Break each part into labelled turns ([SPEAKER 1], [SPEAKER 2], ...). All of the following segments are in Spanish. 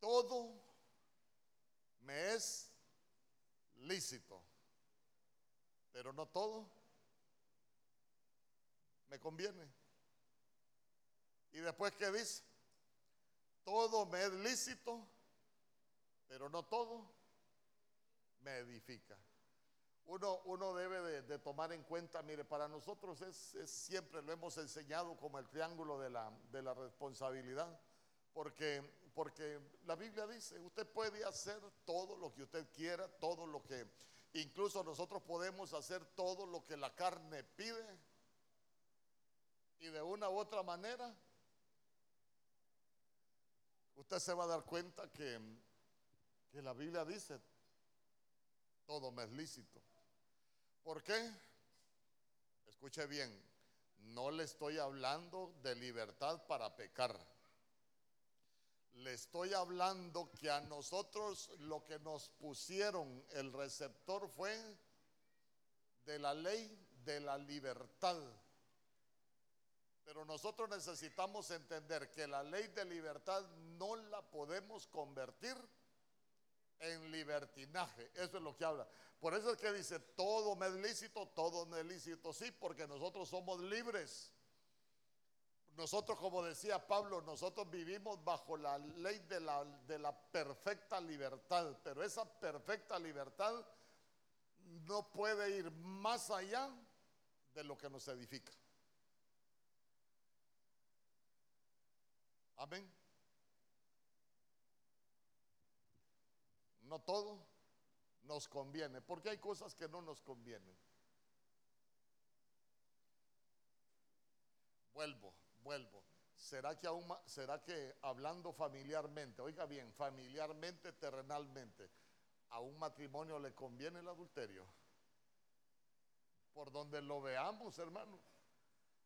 [SPEAKER 1] todo me es lícito, pero no todo me conviene. Y después, ¿qué dice? Todo me es lícito, pero no todo me edifica. Uno, uno debe de, tomar en cuenta, mire, para nosotros es, siempre lo hemos enseñado como el triángulo de la, de la responsabilidad, porque, porque la Biblia dice, usted puede hacer todo lo que usted quiera, todo lo que, incluso nosotros podemos hacer todo lo que la carne pide, y de una u otra manera, usted se va a dar cuenta que, que la Biblia dice, todo me es lícito. ¿Por qué? Escuche bien, no le estoy hablando de libertad para pecar. Le estoy hablando que a nosotros lo que nos pusieron el receptor fue de la ley de la libertad. Pero nosotros necesitamos entender que la ley de libertad no la podemos convertir en libertinaje. Eso es lo que habla. Por eso es que dice, todo me es lícito, todo me es lícito. Sí, porque nosotros somos libres. Nosotros, como decía Pablo, nosotros vivimos bajo la ley de la, de la perfecta libertad, pero esa perfecta libertad no puede ir más allá de lo que nos edifica. Amén. No todo nos conviene, porque hay cosas que no nos convienen. Vuelvo, vuelvo. ¿Será que, aún, ¿Será que hablando familiarmente, oiga bien, familiarmente, terrenalmente, a un matrimonio le conviene el adulterio? Por donde lo veamos, hermano.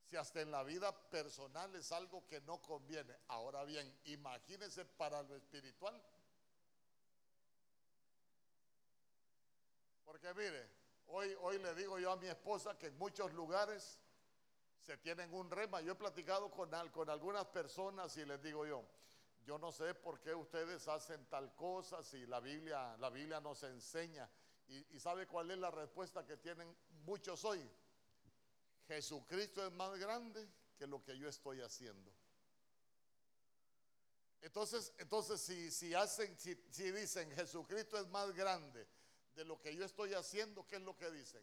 [SPEAKER 1] Si hasta en la vida personal es algo que no conviene. Ahora bien, imagínese para lo espiritual. Porque mire, hoy, hoy le digo yo a mi esposa que en muchos lugares se tienen un rema. Yo he platicado con, con algunas personas y les digo yo, yo no sé por qué ustedes hacen tal cosa si la Biblia, la Biblia nos enseña. Y, sabe cuál es la respuesta que tienen muchos hoy. Jesucristo es más grande que lo que yo estoy haciendo. Entonces, entonces si, si hacen, si, si dicen Jesucristo es más grande de lo que yo estoy haciendo, ¿qué es lo que dicen?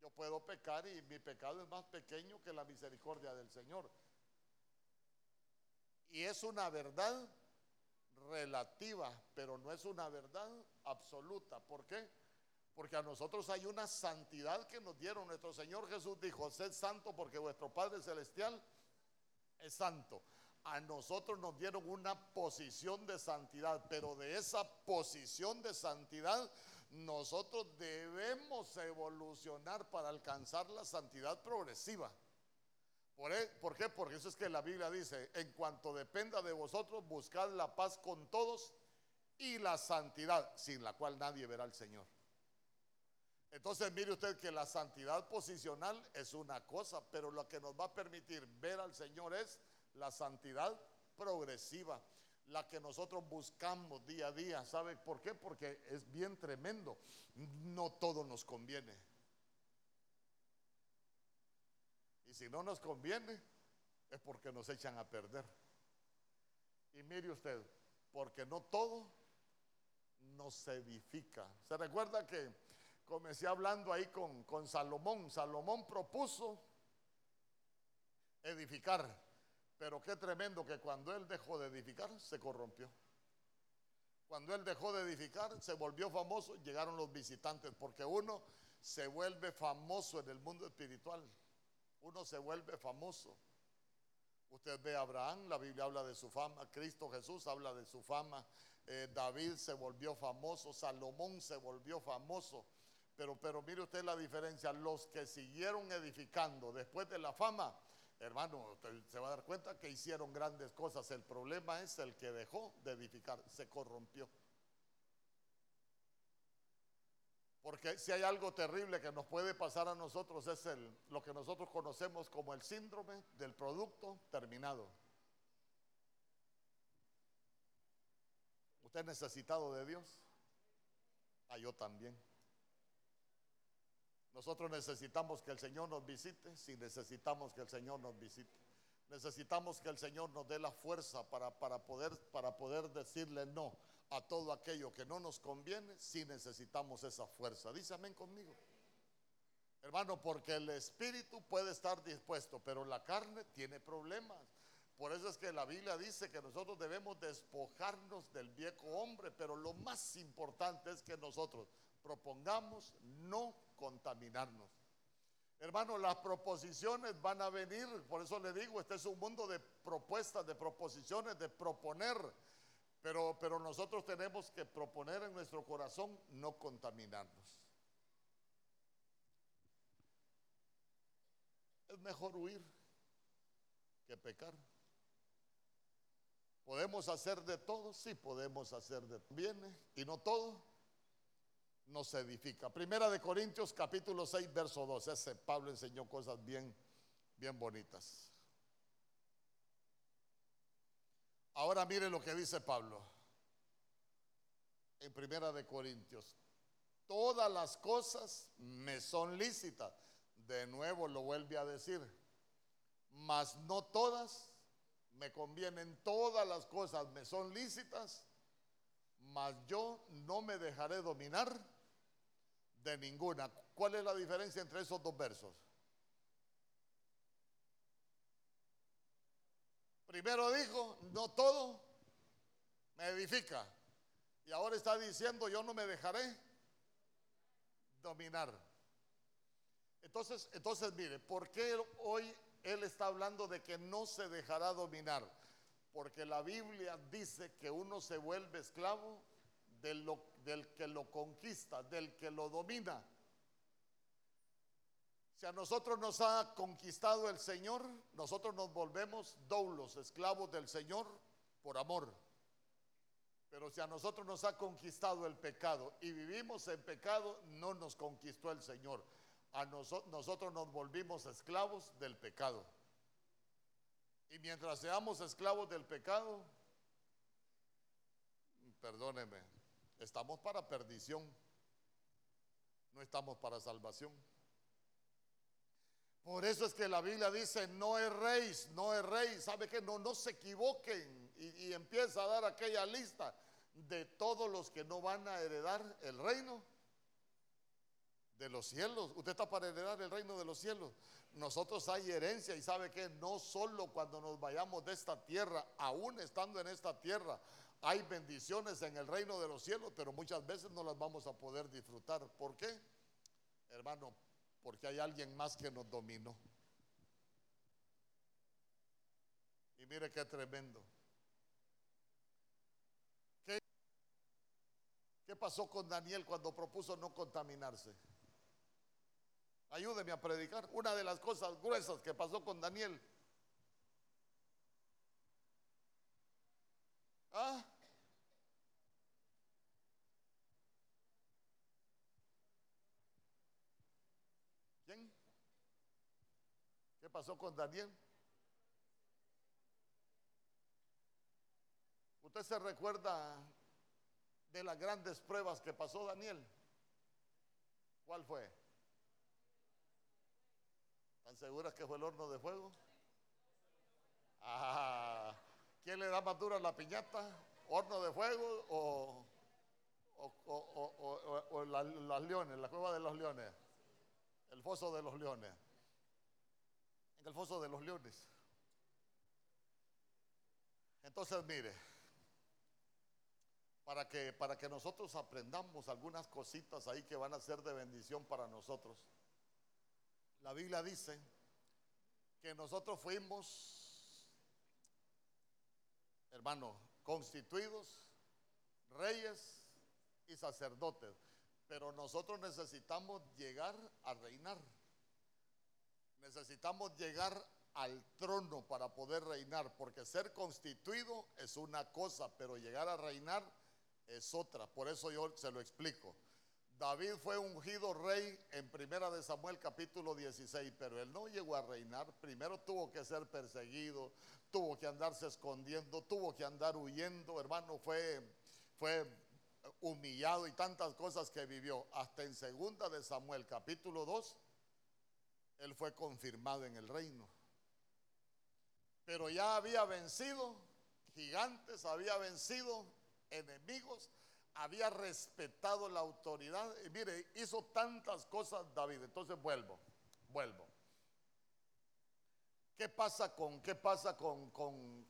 [SPEAKER 1] Yo puedo pecar y mi pecado es más pequeño que la misericordia del Señor. Y es una verdad relativa, pero no es una verdad absoluta. ¿Por qué? Porque a nosotros hay una santidad que nos dieron. Nuestro Señor Jesús dijo, sed santo porque vuestro Padre Celestial es santo a nosotros nos dieron una posición de santidad, pero de esa posición de santidad nosotros debemos evolucionar para alcanzar la santidad progresiva. ¿Por, e, ¿Por, qué? Porque eso es que la Biblia dice, en cuanto dependa de vosotros, buscad la paz con todos y la santidad, sin la cual nadie verá al Señor. Entonces mire usted que la santidad posicional es una cosa, pero lo que nos va a permitir ver al Señor es la santidad progresiva, la que nosotros buscamos día a día. ¿Sabe por qué? Porque es bien tremendo. No todo nos conviene. Y si no nos conviene, es porque nos echan a perder. Y mire usted, porque no todo nos edifica. ¿Se recuerda que comencé hablando ahí con, con Salomón? Salomón propuso edificar. Pero qué tremendo que cuando él dejó de edificar, se corrompió. Cuando él dejó de edificar, se volvió famoso, llegaron los visitantes, porque uno se vuelve famoso en el mundo espiritual. Uno se vuelve famoso. Usted ve a Abraham, la Biblia habla de su fama, Cristo Jesús habla de su fama, eh, David se volvió famoso, Salomón se volvió famoso. Pero, pero mire usted la diferencia, los que siguieron edificando después de la fama, Hermano, se va a dar cuenta que hicieron grandes cosas. El problema es el que dejó de edificar, se corrompió. Porque si hay algo terrible que nos puede pasar a nosotros es el, lo que nosotros conocemos como el síndrome del producto terminado. ¿Usted es necesitado de Dios? Ah, yo también. Nosotros necesitamos que el Señor nos visite, si necesitamos que el Señor nos visite. Necesitamos que el Señor nos dé la fuerza para, para, poder, para poder decirle no a todo aquello que no nos conviene, si necesitamos esa fuerza. Dice amén conmigo. Hermano, porque el espíritu puede estar dispuesto, pero la carne tiene problemas. Por eso es que la Biblia dice que nosotros debemos despojarnos del viejo hombre, pero lo más importante es que nosotros propongamos no contaminarnos. Hermano, las proposiciones van a venir, por eso le digo, este es un mundo de propuestas, de proposiciones, de proponer, pero, pero nosotros tenemos que proponer en nuestro corazón no contaminarnos. Es mejor huir que pecar. ¿Podemos hacer de todo? Sí, podemos hacer de bien y no todo nos edifica. Primera de Corintios capítulo 6 verso 2. Ese Pablo enseñó cosas bien bien bonitas. Ahora mire lo que dice Pablo. En Primera de Corintios. Todas las cosas me son lícitas. De nuevo lo vuelve a decir. Mas no todas me convienen. Todas las cosas me son lícitas. Mas yo no me dejaré dominar de ninguna. ¿Cuál es la diferencia entre esos dos versos? Primero dijo, no todo me edifica. Y ahora está diciendo, yo no me dejaré dominar. Entonces, entonces mire, ¿por qué hoy él está hablando de que no se dejará dominar? Porque la Biblia dice que uno se vuelve esclavo del que lo conquista, del que lo domina. Si a nosotros nos ha conquistado el Señor, nosotros nos volvemos doulos, esclavos del Señor por amor. Pero si a nosotros nos ha conquistado el pecado y vivimos en pecado, no nos conquistó el Señor. A nosotros nos volvimos esclavos del pecado. Y mientras seamos esclavos del pecado, perdóneme, estamos para perdición, no estamos para salvación. Por eso es que la Biblia dice, no erréis, no erréis, ¿sabe que No, no se equivoquen y, y empieza a dar aquella lista de todos los que no van a heredar el reino de los cielos. Usted está para heredar el reino de los cielos. Nosotros hay herencia y sabe que no solo cuando nos vayamos de esta tierra, aún estando en esta tierra, hay bendiciones en el reino de los cielos, pero muchas veces no las vamos a poder disfrutar. ¿Por qué? Hermano, porque hay alguien más que nos dominó. Y mire qué tremendo. ¿Qué, ¿Qué pasó con Daniel cuando propuso no contaminarse? Ayúdeme a predicar. Una de las cosas gruesas que pasó con Daniel ¿Ah? ¿Quién? ¿Qué pasó con Daniel? ¿Usted se recuerda de las grandes pruebas que pasó Daniel? ¿Cuál fue? ¿Están seguras que fue el horno de fuego? Ah, ¿Quién le da más duro la piñata? ¿Horno de fuego o, o, las leones, la cueva de los leones? El foso de los leones. En el foso de los leones. Entonces, mire, para que, para que nosotros aprendamos algunas cositas ahí que van a ser de bendición para nosotros. La Biblia dice que nosotros fuimos hermano, constituidos reyes y sacerdotes. Pero nosotros necesitamos llegar a reinar. Necesitamos llegar al trono para poder reinar, porque ser constituido es una cosa, pero llegar a reinar es otra. Por eso yo se lo explico. David fue ungido rey en Primera de Samuel capítulo 16, pero él no llegó a reinar. Primero tuvo que ser perseguido, tuvo que andarse escondiendo, tuvo que andar huyendo, hermano, fue, fue humillado y tantas cosas que vivió. Hasta en segunda de Samuel capítulo 2, él fue confirmado en el reino. Pero ya había vencido gigantes, había vencido enemigos, había respetado la autoridad. Y mire, hizo tantas cosas David. Entonces vuelvo, vuelvo. ¿Qué pasa con, qué pasa con, con,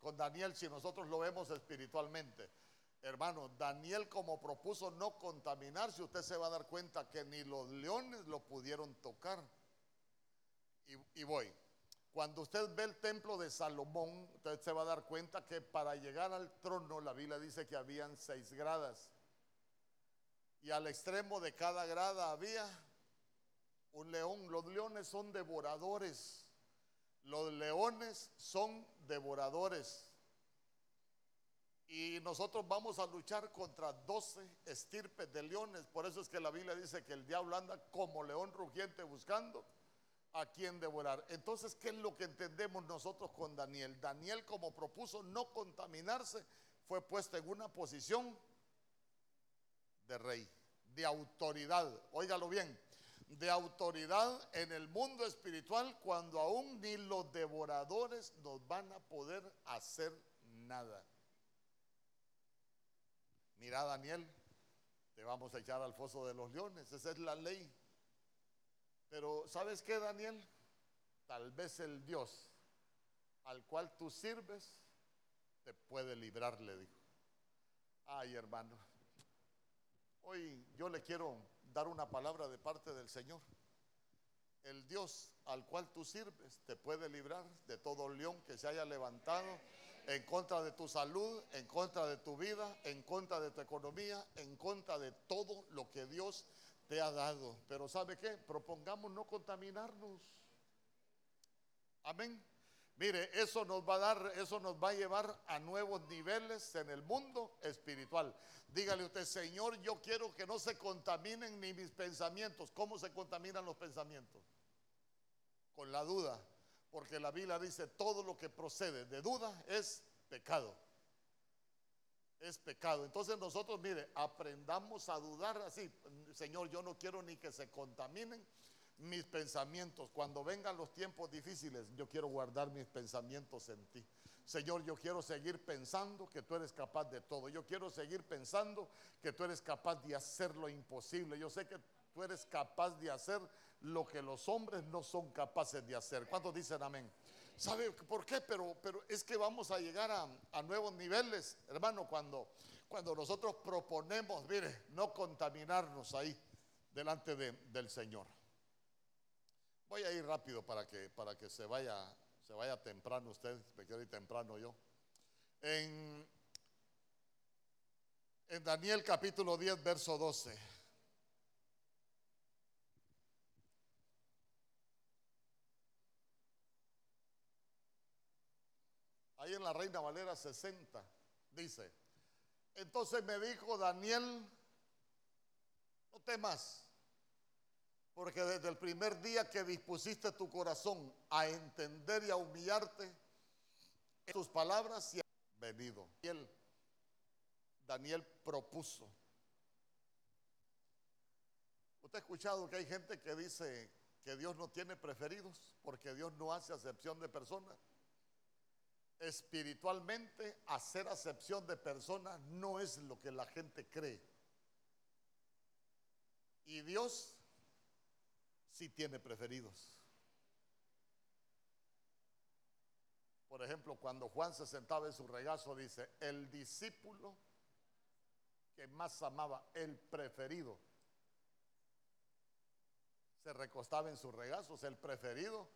[SPEAKER 1] con Daniel si nosotros lo vemos espiritualmente? Hermano, Daniel como propuso no contaminarse, usted se va a dar cuenta que ni los leones lo pudieron tocar. Y voy. Cuando usted ve el templo de Salomón, usted se va a dar cuenta que para llegar al trono, la Biblia dice que habían seis gradas. Y al extremo de cada grada había un león. Los leones son devoradores. Los leones son devoradores. Y nosotros vamos a luchar contra doce estirpes de leones. Por eso es que la Biblia dice que el diablo anda como león rugiente buscando a quien devorar. Entonces, ¿qué es lo que entendemos nosotros con Daniel? Daniel, como propuso no contaminarse, fue puesto en una posición de rey, de autoridad. Óigalo bien, de autoridad en el mundo espiritual cuando aún ni los devoradores nos van a poder hacer nada. Mira, Daniel, te vamos a echar al foso de los leones, esa es la ley. Pero ¿sabes qué, Daniel? Tal vez el Dios al cual tú sirves te puede librar, le dijo. Ay, hermano, hoy yo le quiero dar una palabra de parte del Señor. El Dios al cual tú sirves te puede librar de todo león que se haya levantado en contra de tu salud, en contra de tu vida, en contra de tu economía, en contra de todo lo que Dios te ha dado. Pero ¿sabe qué? Propongamos no contaminarnos. Amén. Mire, eso nos va a dar, eso nos va a llevar a nuevos niveles en el mundo espiritual. Dígale usted, Señor, yo quiero que no se contaminen ni mis pensamientos. ¿Cómo se contaminan los pensamientos? Con la duda. Porque la Biblia dice, todo lo que procede de duda es pecado es pecado. Entonces nosotros, mire, aprendamos a dudar así. Señor, yo no quiero ni que se contaminen mis pensamientos. Cuando vengan los tiempos difíciles, yo quiero guardar mis pensamientos en ti. Señor, yo quiero seguir pensando que tú eres capaz de todo. Yo quiero seguir pensando que tú eres capaz de hacer lo imposible. Yo sé que tú eres capaz de hacer lo que los hombres no son capaces de hacer. ¿Cuántos dicen amén? ¿Sabe por qué? Pero, pero es que vamos a llegar a, nuevos niveles, hermano, cuando, cuando nosotros proponemos, mire, no contaminarnos ahí delante del Señor. Voy a ir rápido para que, para que se, vaya, se vaya temprano usted, me quiero ir temprano yo. En, Daniel capítulo 10, verso 12. ahí en la Reina Valera 60, dice, entonces me dijo Daniel, no temas, porque desde el primer día que dispusiste tu corazón a entender y a humillarte, tus palabras y venido. Daniel, Daniel propuso. ¿Usted ha escuchado que hay gente que dice que Dios no tiene preferidos porque Dios no hace acepción de personas? espiritualmente hacer acepción de personas no es lo que la gente cree. Y Dios sí tiene preferidos. Por ejemplo, cuando Juan se sentaba en su regazo, dice, el discípulo que más amaba, el preferido, se recostaba en sus regazos, el preferido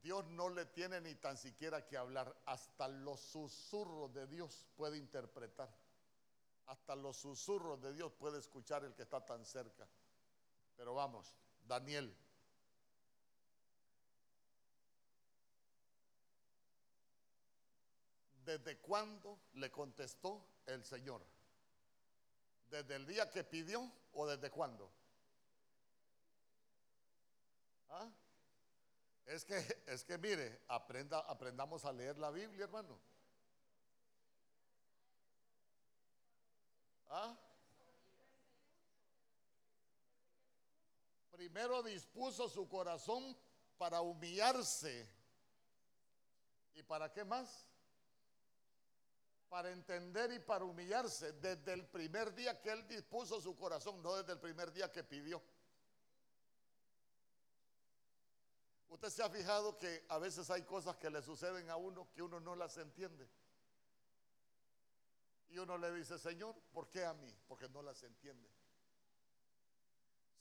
[SPEAKER 1] Dios no le tiene ni tan siquiera que hablar. Hasta los susurros de Dios puede interpretar. Hasta los susurros de Dios puede escuchar el que está tan cerca. Pero vamos, Daniel. ¿Desde cuándo le contestó el Señor? ¿Desde el día que pidió o desde cuándo? ¿Ah? Es que, es que mire, aprenda, aprendamos a leer la Biblia, hermano. ¿Ah? Primero dispuso su corazón para humillarse. ¿Y para qué más? Para entender y para humillarse desde el primer día que él dispuso su corazón, no desde el primer día que pidió. Usted se ha fijado que a veces hay cosas que le suceden a uno que uno no las entiende. Y uno le dice, Señor, ¿por qué a mí? Porque no las entiende.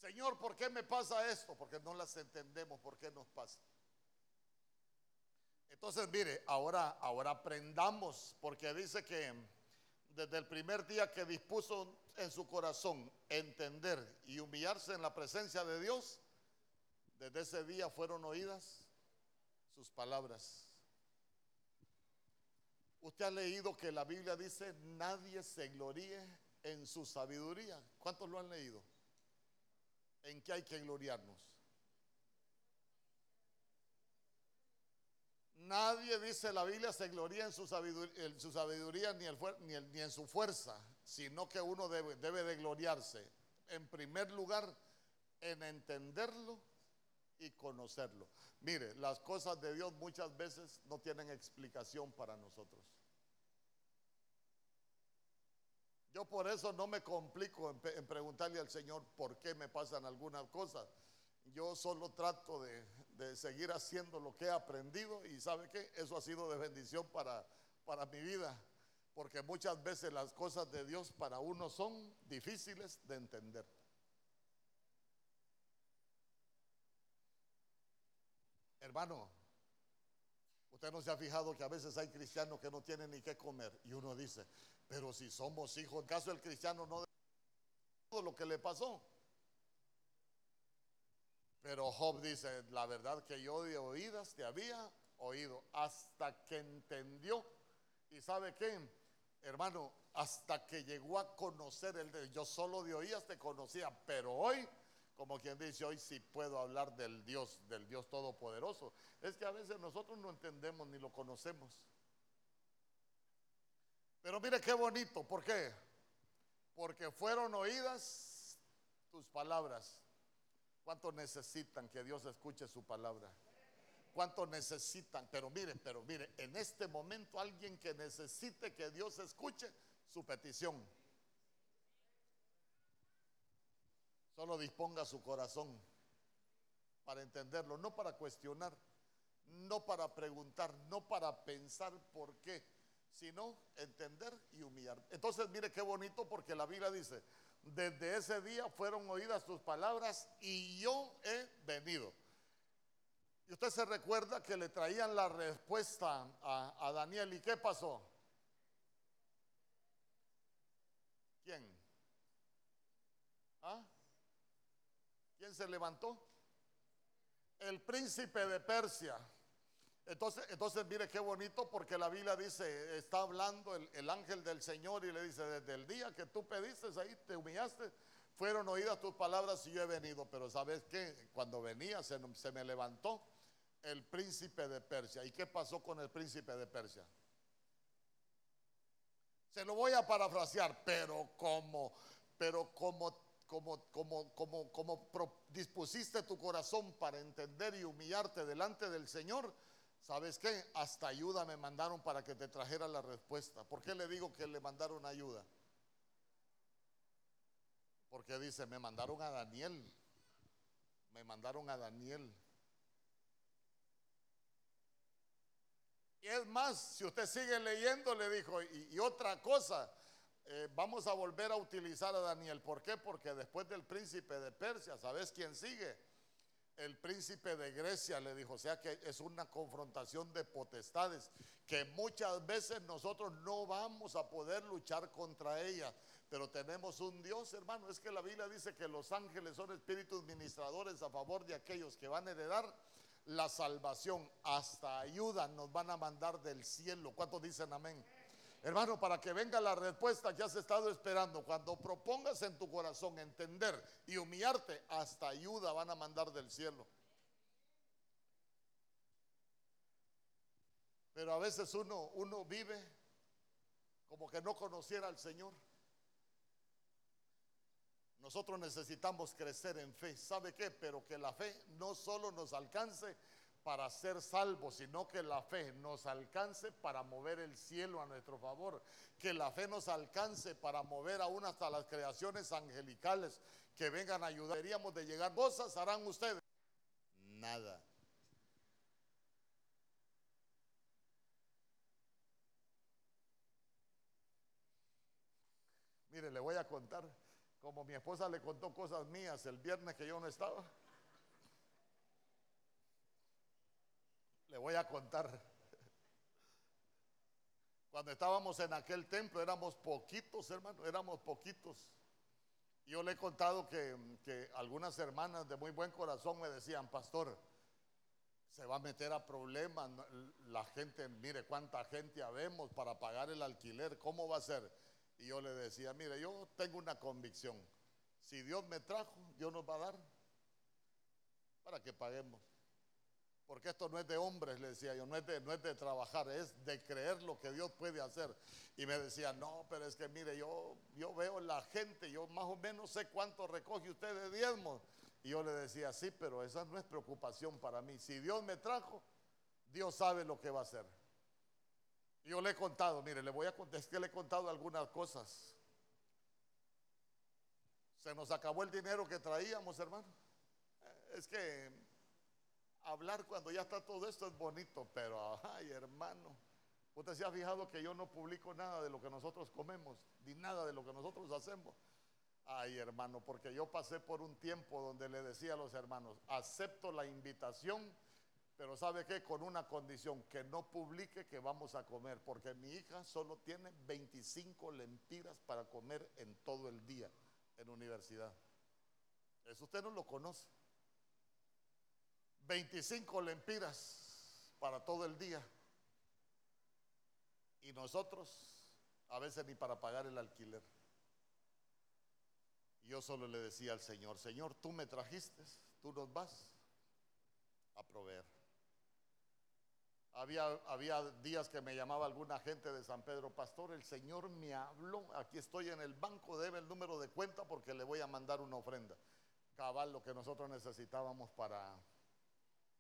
[SPEAKER 1] Señor, ¿por qué me pasa esto? Porque no las entendemos, ¿por qué nos pasa? Entonces, mire, ahora, ahora aprendamos, porque dice que desde el primer día que dispuso en su corazón entender y humillarse en la presencia de Dios, desde ese día fueron oídas sus palabras. Usted ha leído que la Biblia dice, nadie se gloríe en su sabiduría. ¿Cuántos lo han leído? ¿En qué hay que gloriarnos? Nadie, dice la Biblia, se gloría en su sabiduría, ni, ni, en su fuerza, sino que uno debe, debe de gloriarse, en primer lugar, en entenderlo y conocerlo. Mire, las cosas de Dios muchas veces no tienen explicación para nosotros. Yo por eso no me complico en, preguntarle al Señor por qué me pasan algunas cosas. Yo solo trato de, de, seguir haciendo lo que he aprendido y sabe que eso ha sido de bendición para, para mi vida. Porque muchas veces las cosas de Dios para uno son difíciles de entender. Hermano, usted no se ha fijado que a veces hay cristianos que no tienen ni qué comer y uno dice, pero si somos hijos, ¿en caso el cristiano no todo lo que le pasó? Pero Job dice, la verdad que yo de oídas te había oído hasta que entendió. ¿Y sabe qué? Hermano, hasta que llegó a conocer el de yo solo de oídas te conocía, pero hoy como quien dice, hoy sí puedo hablar del Dios, del Dios Todopoderoso. Es que a veces nosotros no entendemos ni lo conocemos. Pero mire qué bonito, ¿por qué? Porque fueron oídas tus palabras. ¿Cuánto necesitan que Dios escuche su palabra? ¿Cuánto necesitan? Pero mire, pero mire, en este momento alguien que necesite que Dios escuche su petición. Solo disponga su corazón para entenderlo, no para cuestionar, no para preguntar, no para pensar por qué, sino entender y humillar. Entonces, mire qué bonito porque la Biblia dice, desde ese día fueron oídas tus palabras y yo he venido. Y usted se recuerda que le traían la respuesta a, Daniel. ¿Y qué pasó? ¿Quién? ¿Ah? ¿Quién se levantó? El príncipe de Persia. Entonces, entonces mire qué bonito porque la Biblia dice, está hablando el, ángel del Señor y le dice, desde el día que tú pediste ahí, te humillaste, fueron oídas tus palabras y yo he venido. Pero sabes qué, cuando venía se, me levantó el príncipe de Persia. ¿Y qué pasó con el príncipe de Persia? Se lo voy a parafrasear, pero como, pero como como, como, como, como dispusiste tu corazón para entender y humillarte delante del Señor, ¿sabes qué? Hasta ayuda me mandaron para que te trajera la respuesta. ¿Por qué le digo que le mandaron ayuda? Porque dice, me mandaron a Daniel. Me mandaron a Daniel. Y es más, si usted sigue leyendo, le dijo, y otra cosa, eh, vamos a volver a utilizar a Daniel. ¿Por qué? Porque después del príncipe de Persia, ¿sabes quién sigue? El príncipe de Grecia le dijo, o sea que es una confrontación de potestades, que muchas veces nosotros no vamos a poder luchar contra ella, pero tenemos un Dios, hermano. Es que la Biblia dice que los ángeles son espíritus ministradores a favor de aquellos que van a heredar la salvación. Hasta ayuda nos van a mandar del cielo. ¿Cuántos dicen amén? Hermano, para que venga la respuesta que has estado esperando, cuando propongas en tu corazón entender y humillarte, hasta ayuda van a mandar del cielo. Pero a veces uno, uno vive como que no conociera al Señor. Nosotros necesitamos crecer en fe. ¿Sabe qué? Pero que la fe no solo nos alcance para ser salvos, sino que la fe nos alcance para mover el cielo a nuestro favor, que la fe nos alcance para mover aún hasta las creaciones angelicales que vengan a ayudar. Deberíamos de llegar. ¿Cosas harán ustedes? Nada. Mire, le voy a contar, como mi esposa le contó cosas mías el viernes que yo no estaba. Le voy a contar. Cuando estábamos en aquel templo éramos poquitos, hermano, éramos poquitos. Yo le he contado que, algunas hermanas de muy buen corazón me decían, pastor, se va a meter a problemas, la gente, mire cuánta gente habemos para pagar el alquiler, ¿cómo va a ser? Y yo le decía, mire, yo tengo una convicción. Si Dios me trajo, Dios nos va a dar para que paguemos. Porque esto no es de hombres, le decía yo, no es de, no es de trabajar, es de creer lo que Dios puede hacer. Y me decía, no, pero es que mire, yo, yo veo la gente, yo más o menos sé cuánto recoge usted de diezmos. Y yo le decía, sí, pero esa no es preocupación para mí. Si Dios me trajo, Dios sabe lo que va a hacer. Yo le he contado, mire, le voy a contar, es que le he contado algunas cosas. Se nos acabó el dinero que traíamos, hermano. Es que hablar cuando ya está todo esto es bonito, pero ay, hermano. Usted se ha fijado que yo no publico nada de lo que nosotros comemos, ni nada de lo que nosotros hacemos. Ay, hermano, porque yo pasé por un tiempo donde le decía a los hermanos, acepto la invitación pero ¿sabe qué? Con una condición, que no publique que vamos a comer, porque mi hija solo tiene 25 lempiras para comer en todo el día en universidad. Eso usted no lo conoce. 25 lempiras para todo el día. Y nosotros a veces ni para pagar el alquiler. Yo solo le decía al Señor, Señor, tú me trajiste, tú nos vas a proveer. Había, días que me llamaba alguna gente de San Pedro, pastor, el Señor me habló, aquí estoy en el banco, debe el número de cuenta porque le voy a mandar una ofrenda. Cabal, lo que nosotros necesitábamos para,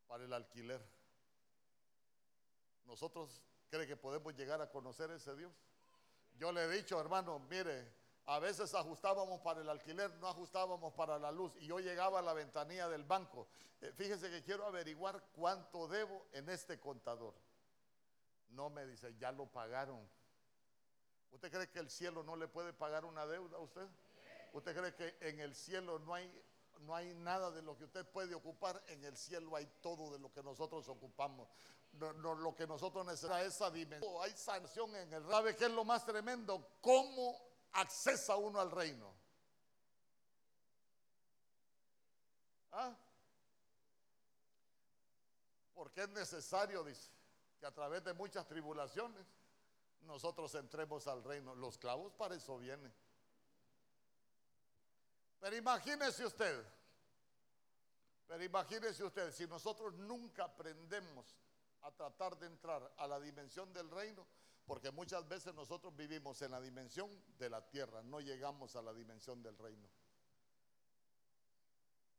[SPEAKER 1] para el alquiler. ¿Nosotros cree que podemos llegar a conocer ese Dios? Yo le he dicho, hermano, mire, a veces ajustábamos para el alquiler, no ajustábamos para la luz. Y yo llegaba a la ventanilla del banco. Eh, fíjese que quiero averiguar cuánto debo en este contador. No me dice, ya lo pagaron. ¿Usted cree que el cielo no le puede pagar una deuda a usted? ¿Usted cree que en el cielo no hay, no hay nada de lo que usted puede ocupar? En el cielo hay todo de lo que nosotros ocupamos. Lo que nosotros necesitamos, esa dimensión. Hay sanción en el. ¿Sabe qué es lo más tremendo? ¿Cómo accesa uno al reino. ¿Ah? Porque es necesario, dice, que a través de muchas tribulaciones nosotros entremos al reino. Los clavos para eso vienen. Pero imagínese usted, pero imagínese usted, si nosotros nunca aprendemos a tratar de entrar a la dimensión del reino, porque muchas veces nosotros vivimos en la dimensión de la tierra, no llegamos a la dimensión del reino.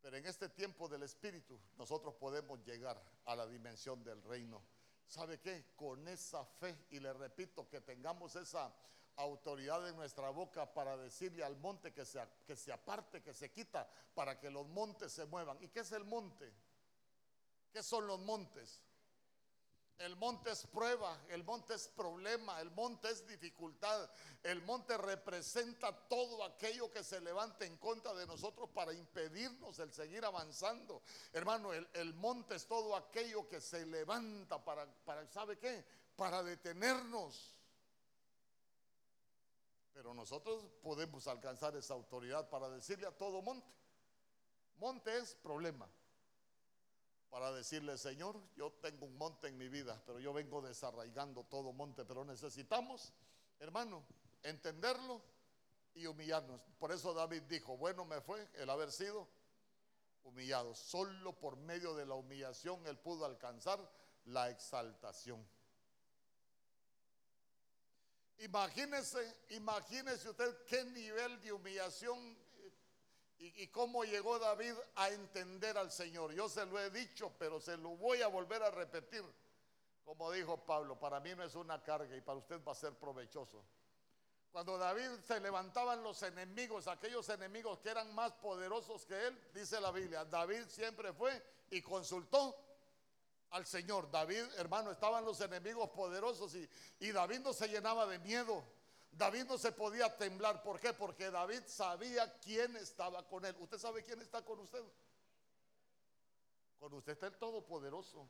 [SPEAKER 1] Pero en este tiempo del Espíritu nosotros podemos llegar a la dimensión del reino. ¿Sabe qué? Con esa fe, y le repito, que tengamos esa autoridad en nuestra boca para decirle al monte que se, que se aparte, que se quita, para que los montes se muevan. ¿Y qué es el monte? ¿Qué son los montes? El monte es prueba, el monte es problema, el monte es dificultad. El monte representa todo aquello que se levanta en contra de nosotros para impedirnos el seguir avanzando. Hermano, el, monte es todo aquello que se levanta para, para, ¿sabe qué? Para detenernos. Pero nosotros podemos alcanzar esa autoridad para decirle a todo monte. Monte es problema para decirle, Señor, yo tengo un monte en mi vida, pero yo vengo desarraigando todo monte, pero necesitamos, hermano, entenderlo y humillarnos. Por eso David dijo, bueno me fue el haber sido humillado. Solo por medio de la humillación él pudo alcanzar la exaltación. Imagínese, imagínese usted qué nivel de humillación ¿Y, ¿Y cómo llegó David a entender al Señor? Yo se lo he dicho, pero se lo voy a volver a repetir. Como dijo Pablo, para mí no es una carga y para usted va a ser provechoso. Cuando David se levantaban los enemigos, aquellos enemigos que eran más poderosos que él, dice la Biblia, David siempre fue y consultó al Señor. David, hermano, estaban los enemigos poderosos y, y David no se llenaba de miedo. David no se podía temblar. ¿Por qué? Porque David sabía quién estaba con él. ¿Usted sabe quién está con usted? Con usted está el Todopoderoso.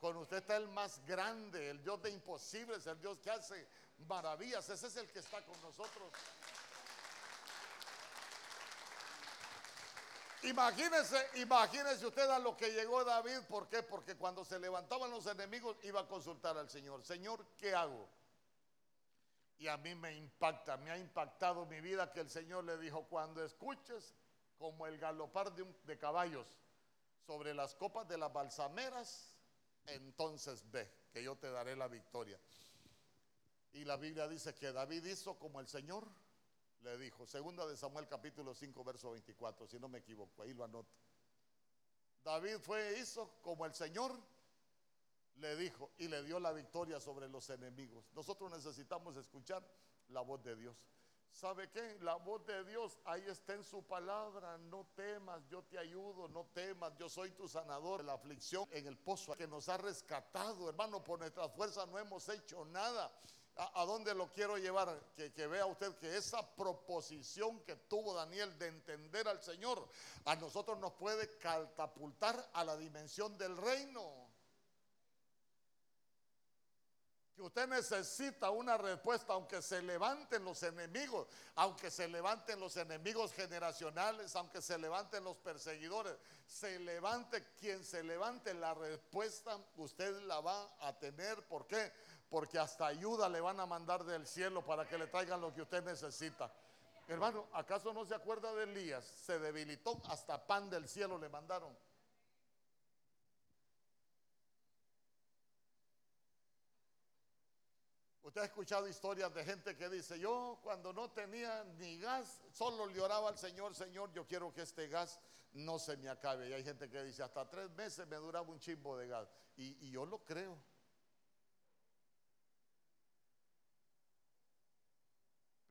[SPEAKER 1] Con usted está el más grande, el Dios de imposibles, el Dios que hace maravillas. Ese es el que está con nosotros. Imagínese, imagínese usted a lo que llegó David. ¿Por qué? Porque cuando se levantaban los enemigos iba a consultar al Señor. Señor, ¿qué hago? Y a mí me impacta, me ha impactado mi vida que el Señor le dijo, cuando escuches como el galopar de, de caballos sobre las copas de las balsameras, entonces ve que yo te daré la victoria. Y la Biblia dice que David hizo como el Señor le dijo. Segunda de Samuel capítulo 5 verso 24, si no me equivoco, ahí lo anoto. David fue, hizo como el Señor le dijo y le dio la victoria sobre los enemigos. Nosotros necesitamos escuchar la voz de Dios. ¿Sabe qué? La voz de Dios ahí está en su palabra. No temas, yo te ayudo, no temas, yo soy tu sanador. La aflicción en el pozo que nos ha rescatado, hermano, por nuestra fuerza no hemos hecho nada. ¿A, dónde lo quiero llevar? Que, que vea usted que esa proposición que tuvo Daniel de entender al Señor, a nosotros nos puede catapultar a la dimensión del reino. que usted necesita una respuesta, aunque se levanten los enemigos, aunque se levanten los enemigos generacionales, aunque se levanten los perseguidores, se levante quien se levante, la respuesta usted la va a tener. ¿Por qué? Porque hasta ayuda le van a mandar del cielo para que le traigan lo que usted necesita. Hermano, ¿acaso no se acuerda de Elías? Se debilitó, hasta pan del cielo le mandaron. Usted ha escuchado historias de gente que dice, yo cuando no tenía ni gas, solo le oraba al Señor, Señor, yo quiero que este gas no se me acabe. Y hay gente que dice, hasta tres meses me duraba un chimbo de gas. Y yo lo creo.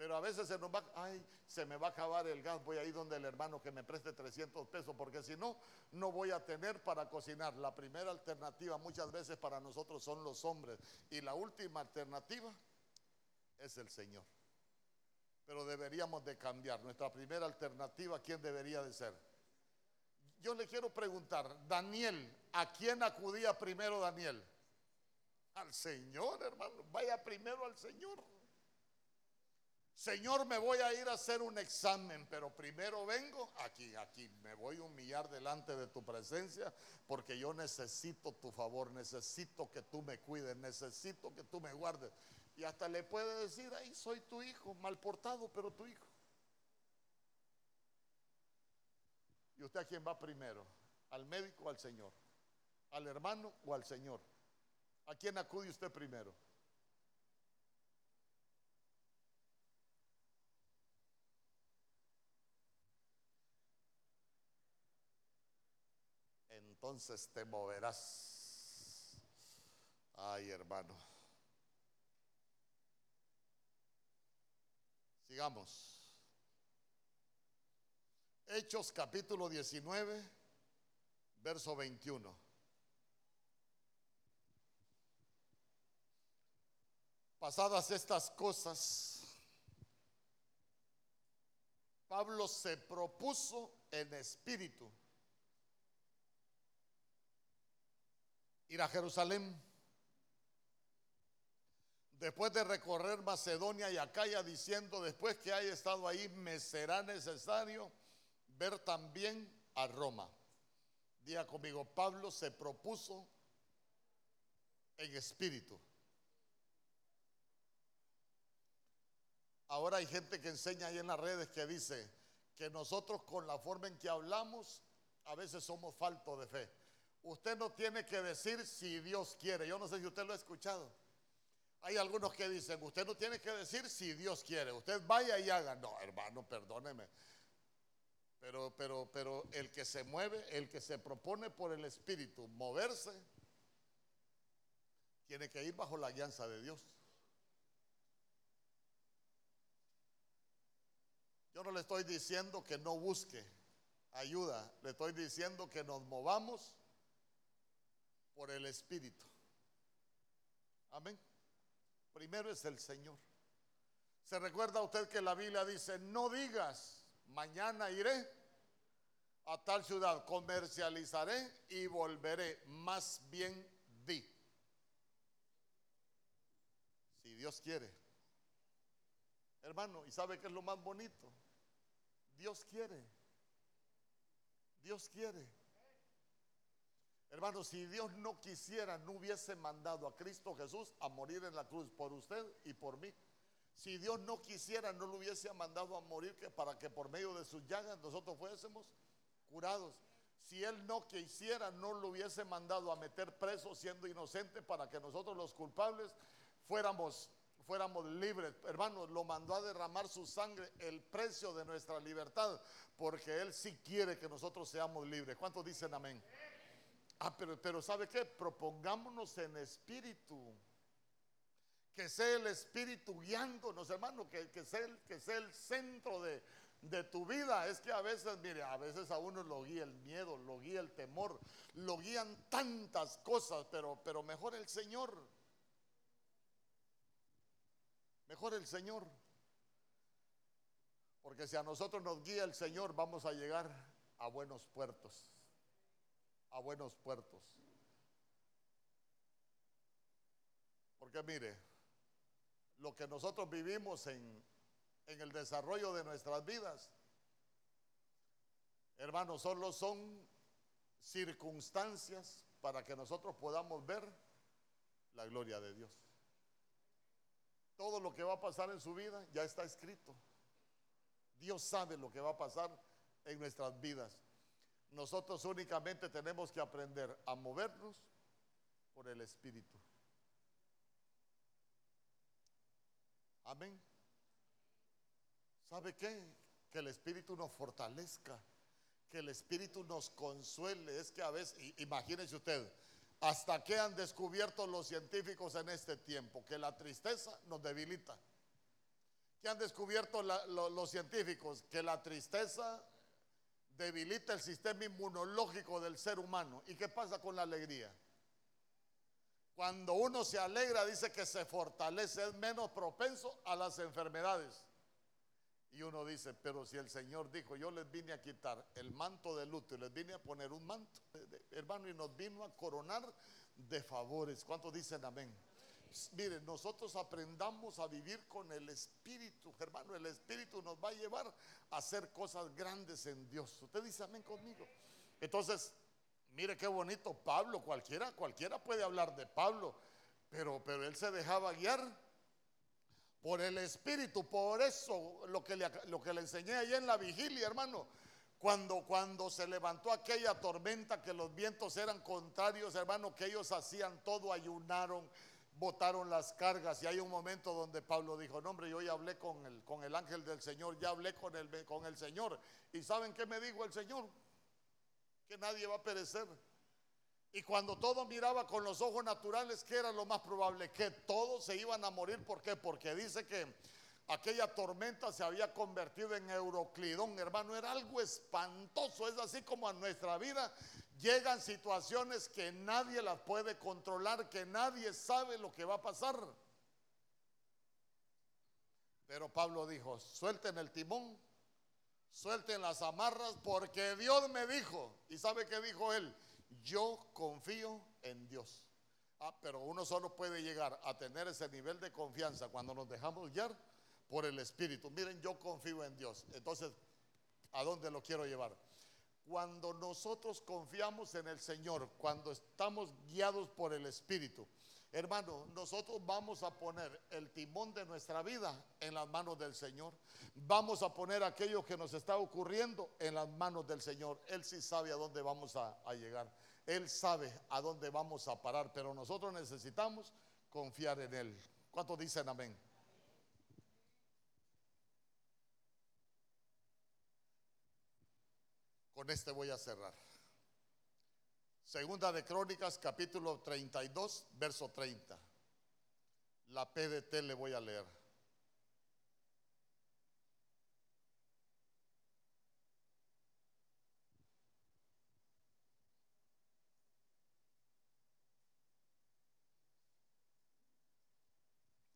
[SPEAKER 1] Pero a veces se nos va, ay, se me va a acabar el gas, voy a ir donde el hermano que me preste 300 pesos, porque si no, no voy a tener para cocinar. La primera alternativa muchas veces para nosotros son los hombres y la última alternativa es el Señor. Pero deberíamos de cambiar. Nuestra primera alternativa, ¿quién debería de ser? Yo le quiero preguntar, Daniel, ¿a quién acudía primero Daniel? Al Señor, hermano. Vaya primero al Señor. Señor, me voy a ir a hacer un examen, pero primero vengo aquí, aquí, me voy a humillar delante de tu presencia porque yo necesito tu favor, necesito que tú me cuides, necesito que tú me guardes. Y hasta le puede decir, ahí soy tu hijo, mal portado, pero tu hijo. ¿Y usted a quién va primero? ¿Al médico o al Señor? ¿Al hermano o al Señor? ¿A quién acude usted primero? Entonces te moverás. Ay, hermano. Sigamos. Hechos capítulo 19, verso 21. Pasadas estas cosas, Pablo se propuso en espíritu ir a Jerusalén. Después de recorrer Macedonia y Acaya, diciendo, después que haya estado ahí, me será necesario ver también a Roma. Diga conmigo, Pablo se propuso en espíritu. Ahora hay gente que enseña ahí en las redes que dice que nosotros con la forma en que hablamos a veces somos faltos de fe. Usted no tiene que decir si Dios quiere. Yo no sé si usted lo ha escuchado. Hay algunos que dicen, usted no tiene que decir si Dios quiere. Usted vaya y haga. No, hermano, perdóneme. Pero, pero, pero el que se mueve, el que se propone por el Espíritu moverse, tiene que ir bajo la guianza de Dios. Yo no le estoy diciendo que no busque ayuda, le estoy diciendo que nos movamos el Espíritu. Amén. Primero es el Señor. Se recuerda usted que la Biblia dice, no digas, mañana iré a tal ciudad, comercializaré y volveré, más bien di. Si Dios quiere. Hermano, ¿y sabe qué es lo más bonito? Dios quiere. Dios quiere. Hermano, si Dios no quisiera, no hubiese mandado a Cristo Jesús a morir en la cruz por usted y por mí. Si Dios no quisiera, no lo hubiese mandado a morir que para que por medio de sus llagas nosotros fuésemos curados. Si Él no quisiera, no lo hubiese mandado a meter preso siendo inocente para que nosotros los culpables fuéramos fuéramos libres. Hermanos, lo mandó a derramar su sangre, el precio de nuestra libertad, porque Él sí quiere que nosotros seamos libres. ¿Cuántos dicen amén? Ah, pero, pero ¿sabe qué? Propongámonos en espíritu. Que sea el espíritu guiándonos, hermano, que, que, sea, el, que sea el centro de, de tu vida. Es que a veces, mire, a veces a uno lo guía el miedo, lo guía el temor, lo guían tantas cosas, pero, pero mejor el Señor. Mejor el Señor. Porque si a nosotros nos guía el Señor, vamos a llegar a buenos puertos. A buenos puertos. Porque mire, lo que nosotros vivimos en, en el desarrollo de nuestras vidas, hermanos, solo son circunstancias para que nosotros podamos ver la gloria de Dios. Todo lo que va a pasar en su vida ya está escrito. Dios sabe lo que va a pasar en nuestras vidas. Nosotros únicamente tenemos que aprender a movernos por el Espíritu. Amén. ¿Sabe qué? Que el Espíritu nos fortalezca, que el Espíritu nos consuele. Es que a veces, imagínense usted, hasta que han descubierto los científicos en este tiempo que la tristeza nos debilita. ¿Qué han descubierto los científicos? Que la tristeza debilita el sistema inmunológico del ser humano. ¿Y qué pasa con la alegría? Cuando uno se alegra, dice que se fortalece, es menos propenso a las enfermedades. Y uno dice, pero si el Señor dijo, yo les vine a quitar el manto de luto y les vine a poner un manto, hermano, y nos vino a coronar de favores. ¿Cuántos dicen amén? Miren, nosotros aprendamos a vivir con el Espíritu, hermano. El Espíritu nos va a llevar a hacer cosas grandes en Dios. Usted dice amén conmigo. Entonces, mire qué bonito Pablo. Cualquiera, cualquiera puede hablar de Pablo, pero, pero él se dejaba guiar por el Espíritu. Por eso lo que le, lo que le enseñé allá en la vigilia, hermano. Cuando, cuando se levantó aquella tormenta, que los vientos eran contrarios, hermano, que ellos hacían todo, ayunaron, botaron las cargas. Y hay un momento donde Pablo dijo, no hombre, yo ya hablé con el, con el ángel del Señor, ya hablé con el, con el Señor. ¿Y saben qué me dijo el Señor? Que nadie va a perecer. Y cuando todo miraba con los ojos naturales, ¿qué era lo más probable? Que todos se iban a morir. ¿Por qué? Porque dice que aquella tormenta se había convertido en Euroclidón, hermano. Era algo espantoso. Es así como a nuestra vida llegan situaciones que nadie las puede controlar, que nadie sabe lo que va a pasar. Pero Pablo dijo, suelten el timón, suelten las amarras, porque Dios me dijo. ¿Y sabe qué dijo él? yo confío en Dios. Ah, pero uno solo puede llegar a tener ese nivel de confianza cuando nos dejamos guiar por el Espíritu. Miren, yo confío en Dios. Entonces, ¿a dónde lo quiero llevar? Cuando nosotros confiamos en el Señor, cuando estamos guiados por el Espíritu, Hermano, nosotros vamos a poner el timón de nuestra vida en las manos del Señor. Vamos a poner aquello que nos está ocurriendo en las manos del Señor. Él sí sabe a dónde vamos a, llegar. Él sabe a dónde vamos a parar, pero nosotros necesitamos confiar en Él. ¿Cuántos dicen amén? Con este voy a cerrar. Segunda de Crónicas, capítulo 32, verso 30. La PDT le voy a leer.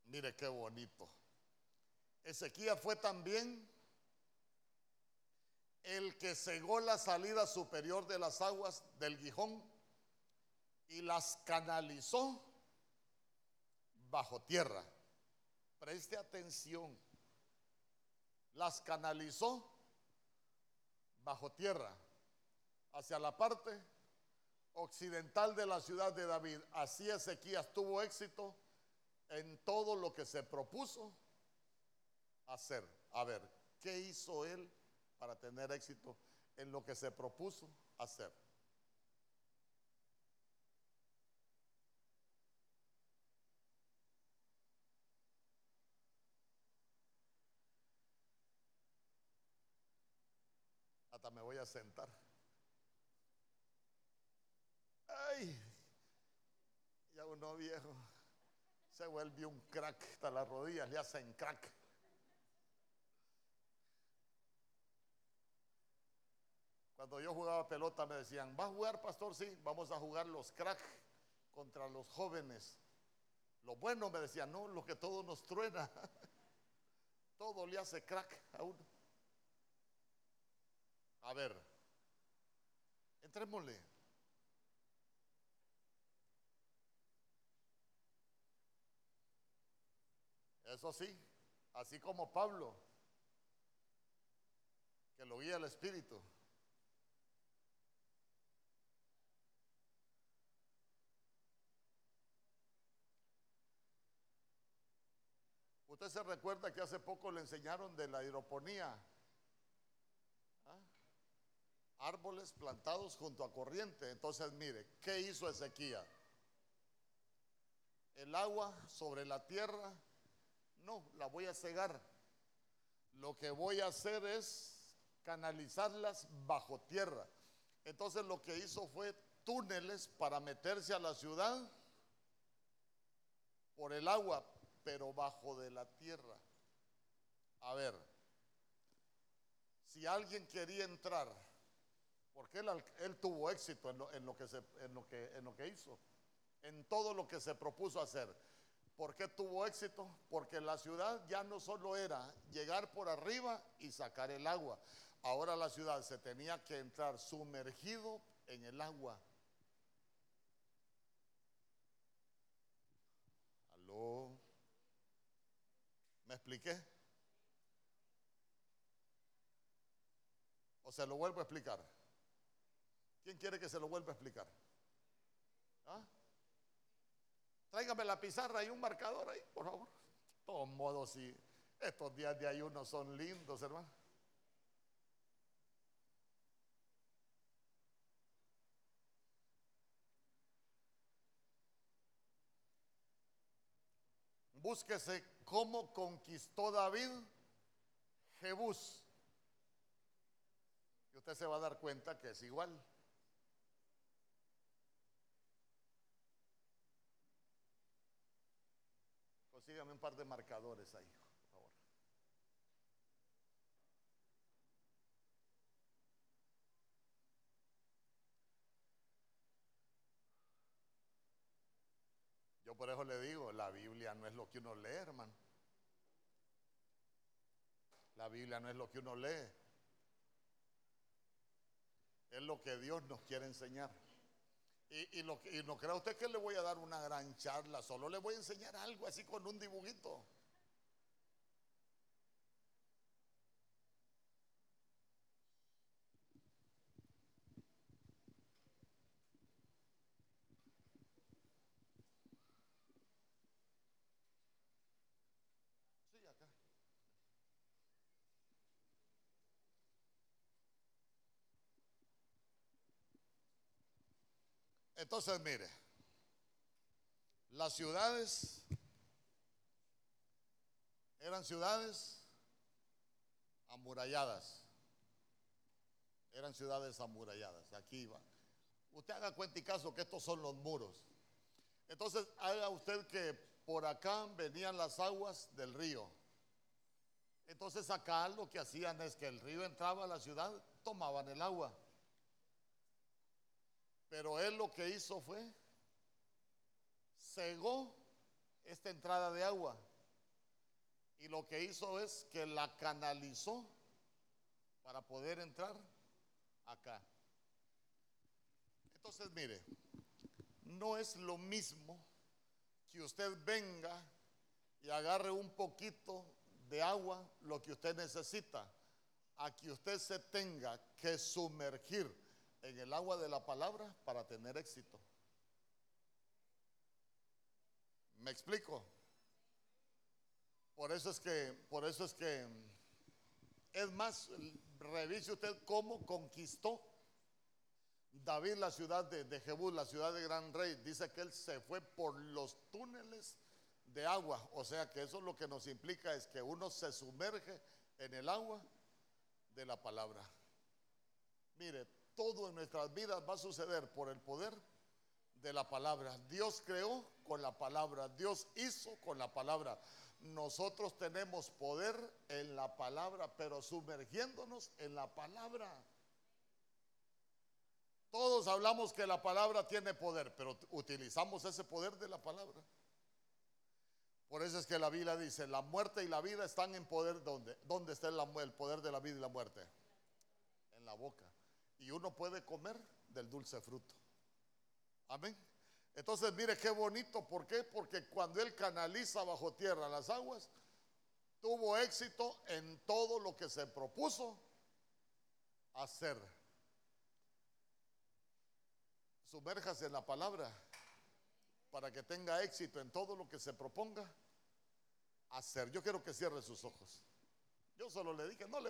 [SPEAKER 1] Mire qué bonito. Ezequiel fue también el que cegó la salida superior de las aguas del Gijón y las canalizó bajo tierra. Preste atención. Las canalizó bajo tierra hacia la parte occidental de la ciudad de David. Así Ezequías tuvo éxito en todo lo que se propuso hacer. A ver, ¿qué hizo él para tener éxito en lo que se propuso hacer? Hasta me voy a sentar. Ay, ya uno viejo se vuelve un crack, hasta las rodillas le hacen crack. Cuando yo jugaba pelota me decían, ¿va a jugar, pastor? Sí, vamos a jugar los crack contra los jóvenes. Lo bueno me decían, no, lo que todo nos truena. todo le hace crack a uno. A ver, entrémosle. Eso sí, así como Pablo, que lo guía el Espíritu. Usted se recuerda que hace poco le enseñaron de la hidroponía. ¿Ah? Árboles plantados junto a corriente. Entonces, mire, ¿qué hizo Ezequiel? El agua sobre la tierra no, la voy a cegar. Lo que voy a hacer es canalizarlas bajo tierra. Entonces lo que hizo fue túneles para meterse a la ciudad por el agua, pero bajo de la tierra. A ver, si alguien quería entrar, porque él, tuvo éxito en lo que hizo, en todo lo que se propuso hacer. ¿Por qué tuvo éxito? Porque la ciudad ya no solo era llegar por arriba y sacar el agua. Ahora la ciudad se tenía que entrar sumergido en el agua. ¿Aló? ¿Me expliqué? ¿O se lo vuelvo a explicar? ¿Quién quiere que se lo vuelva a explicar? ¿Ah? Tráigame la pizarra y un marcador ahí, por favor. De todos modos, si estos días de ayuno son lindos, hermano. Búsquese cómo conquistó David Jebús. Y usted se va a dar cuenta que es igual. Sígame un par de marcadores ahí, por favor. Yo por eso le digo, la Biblia no es lo que uno lee, hermano. La Biblia no es lo que uno lee. Es lo que Dios nos quiere enseñar. Y, no crea usted que le voy a dar una gran charla, solo le voy a enseñar algo así con un dibujito. Entonces, mire, las ciudades eran ciudades amuralladas. Eran ciudades amuralladas. Aquí iba. Usted haga cuenta y caso que estos son los muros. Entonces, haga usted que por acá venían las aguas del río. Entonces acá lo que hacían es que el río entraba a la ciudad, tomaban el agua. Pero él lo que hizo fue, cegó esta entrada de agua. Y lo que hizo es que la canalizó para poder entrar acá. Entonces, mire, no es lo mismo que usted venga y agarre un poquito de agua, lo que usted necesita, a que usted se tenga que sumergir en el agua de la palabra para tener éxito. ¿Me explico? Por eso es que, por eso es que, es más, revise usted cómo conquistó David la ciudad de, de Jebú, la ciudad de Gran Rey. Dice que él se fue por los túneles de agua. O sea que eso lo que nos implica es que uno se sumerge en el agua de la palabra. Mire, todo en nuestras vidas va a suceder por el poder de la palabra. Dios creó con la palabra, Dios hizo con la palabra. Nosotros tenemos poder en la palabra, pero sumergiéndonos en la palabra. Todos hablamos que la palabra tiene poder, pero utilizamos ese poder de la palabra. Por eso es que la Biblia dice, la muerte y la vida están en poder, ¿dónde? ¿Dónde está el poder de la vida y la muerte? En la boca. Y uno puede comer del dulce fruto. Amén. Entonces, mire qué bonito. ¿Por qué? Porque cuando Él canaliza bajo tierra las aguas, tuvo éxito en todo lo que se propuso hacer. Sumérjase en la palabra para que tenga éxito en todo lo que se proponga hacer. Yo quiero que cierre sus ojos. Yo solo le dije, no le voy